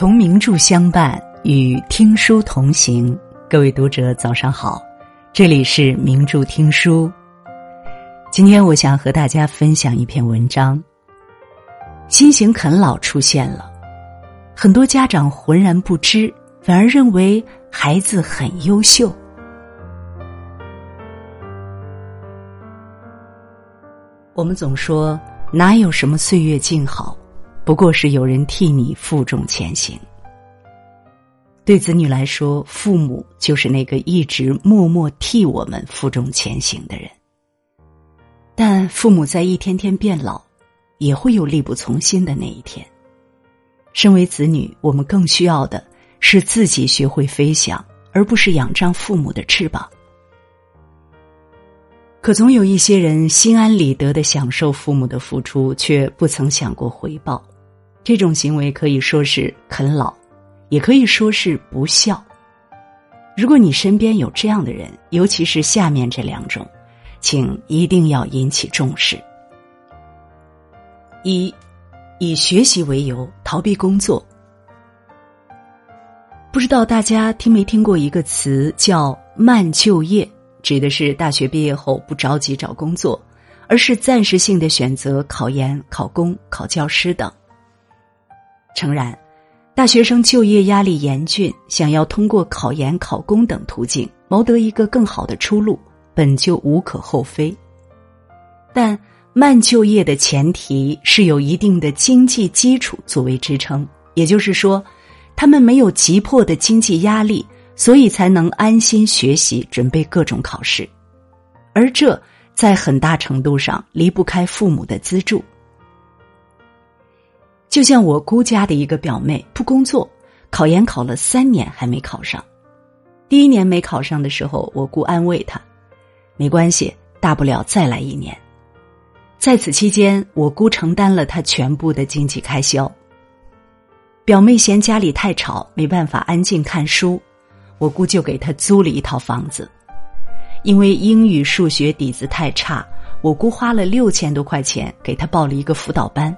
同名著相伴，与听书同行。各位读者，早上好，这里是名著听书。今天我想和大家分享一篇文章。新型啃老出现了，很多家长浑然不知，反而认为孩子很优秀。我们总说，哪有什么岁月静好？不过是有人替你负重前行。对子女来说，父母就是那个一直默默替我们负重前行的人。但父母在一天天变老，也会有力不从心的那一天。身为子女，我们更需要的是自己学会飞翔，而不是仰仗父母的翅膀。可总有一些人心安理得的享受父母的付出，却不曾想过回报。这种行为可以说是啃老，也可以说是不孝。如果你身边有这样的人，尤其是下面这两种，请一定要引起重视。一，以学习为由逃避工作。不知道大家听没听过一个词叫“慢就业”，指的是大学毕业后不着急找工作，而是暂时性的选择考研、考公、考教师等。诚然，大学生就业压力严峻，想要通过考研、考公等途径谋得一个更好的出路，本就无可厚非。但慢就业的前提是有一定的经济基础作为支撑，也就是说，他们没有急迫的经济压力，所以才能安心学习、准备各种考试，而这在很大程度上离不开父母的资助。就像我姑家的一个表妹不工作，考研考了三年还没考上。第一年没考上的时候，我姑安慰她：“没关系，大不了再来一年。”在此期间，我姑承担了她全部的经济开销。表妹嫌家里太吵，没办法安静看书，我姑就给她租了一套房子。因为英语、数学底子太差，我姑花了六千多块钱给她报了一个辅导班。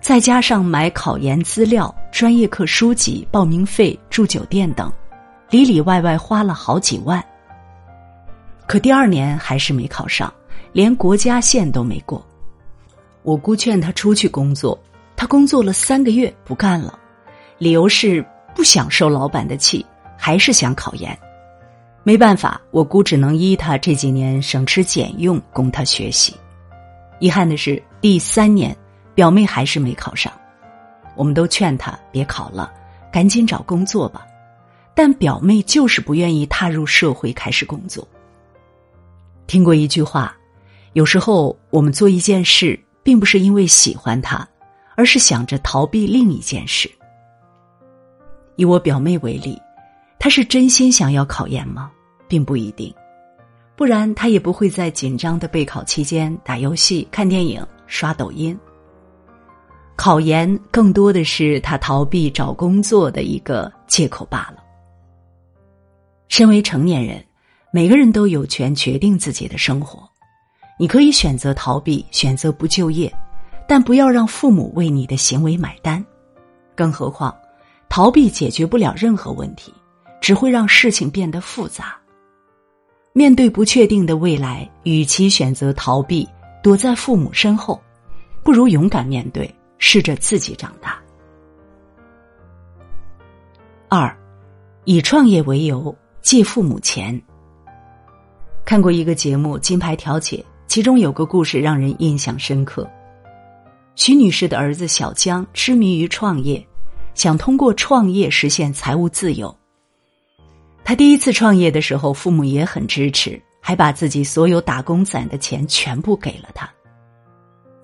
再加上买考研资料、专业课书籍、报名费、住酒店等，里里外外花了好几万。可第二年还是没考上，连国家线都没过。我姑劝他出去工作，他工作了三个月不干了，理由是不想受老板的气，还是想考研。没办法，我姑只能依他这几年省吃俭用供他学习。遗憾的是，第三年。表妹还是没考上，我们都劝她别考了，赶紧找工作吧。但表妹就是不愿意踏入社会开始工作。听过一句话，有时候我们做一件事，并不是因为喜欢它，而是想着逃避另一件事。以我表妹为例，她是真心想要考研吗？并不一定，不然她也不会在紧张的备考期间打游戏、看电影、刷抖音。考研更多的是他逃避找工作的一个借口罢了。身为成年人，每个人都有权决定自己的生活。你可以选择逃避，选择不就业，但不要让父母为你的行为买单。更何况，逃避解决不了任何问题，只会让事情变得复杂。面对不确定的未来，与其选择逃避，躲在父母身后，不如勇敢面对。试着自己长大。二，以创业为由借父母钱。看过一个节目《金牌调解》，其中有个故事让人印象深刻。徐女士的儿子小江痴迷于创业，想通过创业实现财务自由。他第一次创业的时候，父母也很支持，还把自己所有打工攒的钱全部给了他。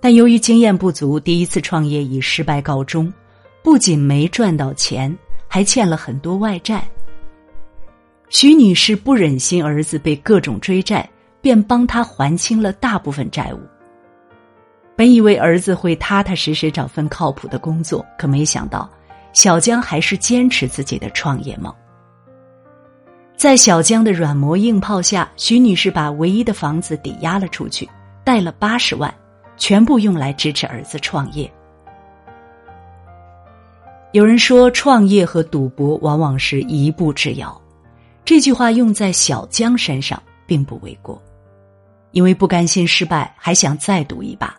但由于经验不足，第一次创业以失败告终，不仅没赚到钱，还欠了很多外债。徐女士不忍心儿子被各种追债，便帮他还清了大部分债务。本以为儿子会踏踏实实找份靠谱的工作，可没想到小江还是坚持自己的创业梦。在小江的软磨硬泡下，徐女士把唯一的房子抵押了出去，贷了八十万。全部用来支持儿子创业。有人说，创业和赌博往往是一步之遥。这句话用在小江身上并不为过，因为不甘心失败，还想再赌一把，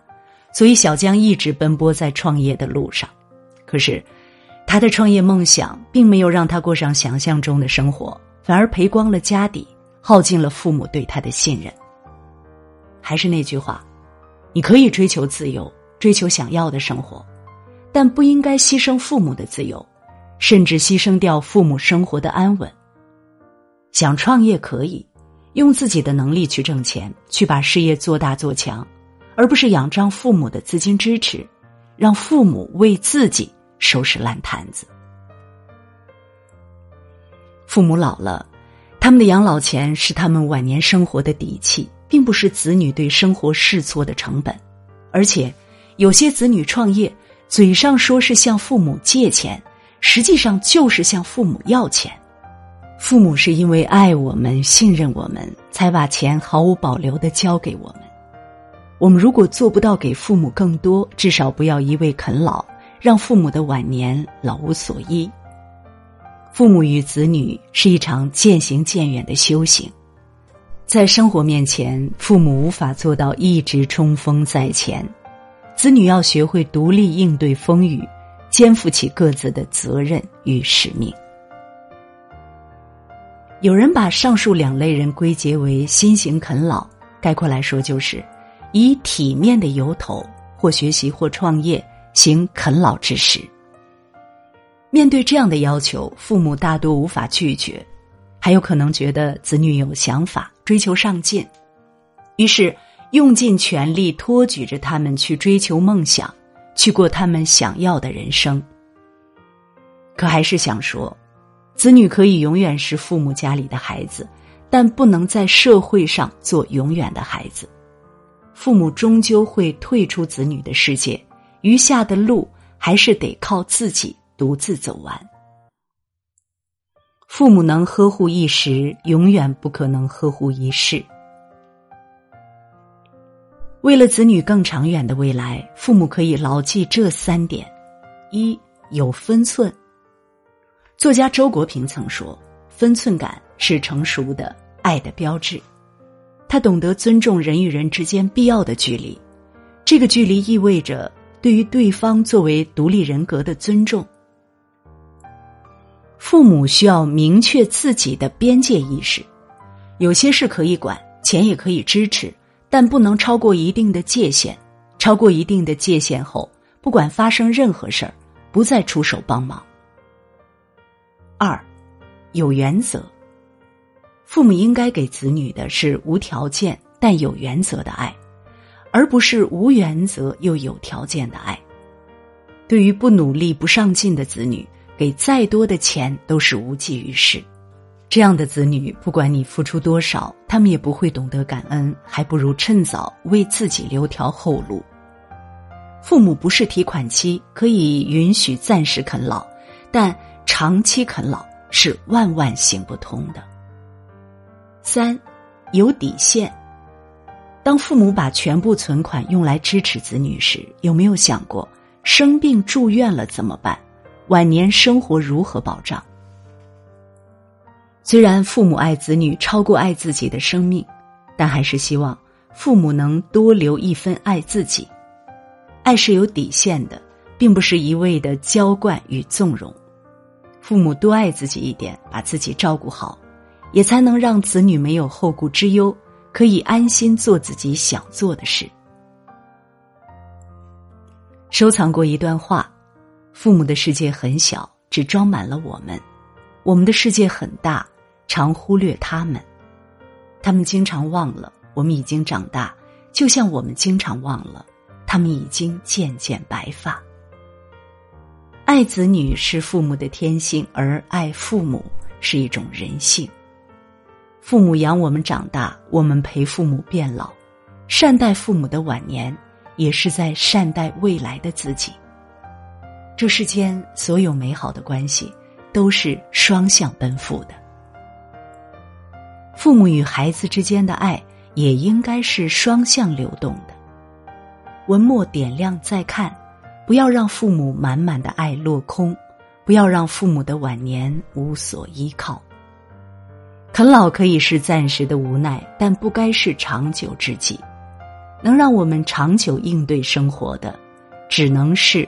所以小江一直奔波在创业的路上。可是，他的创业梦想并没有让他过上想象中的生活，反而赔光了家底，耗尽了父母对他的信任。还是那句话，你可以追求自由，追求想要的生活。但不应该牺牲父母的自由，甚至牺牲掉父母生活的安稳。想创业可以，用自己的能力去挣钱，去把事业做大做强，而不是仰仗父母的资金支持，让父母为自己收拾烂摊子。父母老了，他们的养老钱是他们晚年生活的底气，并不是子女对生活试错的成本。而且，有些子女创业。嘴上说是向父母借钱，实际上就是向父母要钱。父母是因为爱我们、信任我们，才把钱毫无保留的交给我们。我们如果做不到给父母更多，至少不要一味啃老，让父母的晚年老无所依。父母与子女是一场渐行渐远的修行，在生活面前，父母无法做到一直冲锋在前。子女要学会独立应对风雨，肩负起各自的责任与使命。有人把上述两类人归结为新型啃老，概括来说就是以体面的由头或学习或创业行啃老之实。面对这样的要求，父母大多无法拒绝，还有可能觉得子女有想法，追求上进，于是。用尽全力托举着他们去追求梦想，去过他们想要的人生。可还是想说，子女可以永远是父母家里的孩子，但不能在社会上做永远的孩子。父母终究会退出子女的世界，余下的路还是得靠自己独自走完。父母能呵护一时，永远不可能呵护一世。为了子女更长远的未来，父母可以牢记这三点：一有分寸。作家周国平曾说：“分寸感是成熟的爱的标志。”他懂得尊重人与人之间必要的距离，这个距离意味着对于对方作为独立人格的尊重。父母需要明确自己的边界意识，有些事可以管，钱也可以支持。但不能超过一定的界限，超过一定的界限后，不管发生任何事儿，不再出手帮忙。二，有原则。父母应该给子女的是无条件但有原则的爱，而不是无原则又有条件的爱。对于不努力、不上进的子女，给再多的钱都是无济于事。这样的子女，不管你付出多少，他们也不会懂得感恩，还不如趁早为自己留条后路。父母不是提款机，可以允许暂时啃老，但长期啃老是万万行不通的。三，有底线。当父母把全部存款用来支持子女时，有没有想过生病住院了怎么办？晚年生活如何保障？虽然父母爱子女超过爱自己的生命，但还是希望父母能多留一分爱自己。爱是有底线的，并不是一味的娇惯与纵容。父母多爱自己一点，把自己照顾好，也才能让子女没有后顾之忧，可以安心做自己想做的事。收藏过一段话：父母的世界很小，只装满了我们；我们的世界很大。常忽略他们，他们经常忘了我们已经长大，就像我们经常忘了他们已经渐渐白发。爱子女是父母的天性，而爱父母是一种人性。父母养我们长大，我们陪父母变老，善待父母的晚年，也是在善待未来的自己。这世间所有美好的关系，都是双向奔赴的。父母与孩子之间的爱也应该是双向流动的。文末点亮再看，不要让父母满满的爱落空，不要让父母的晚年无所依靠。啃老可以是暂时的无奈，但不该是长久之计。能让我们长久应对生活的，只能是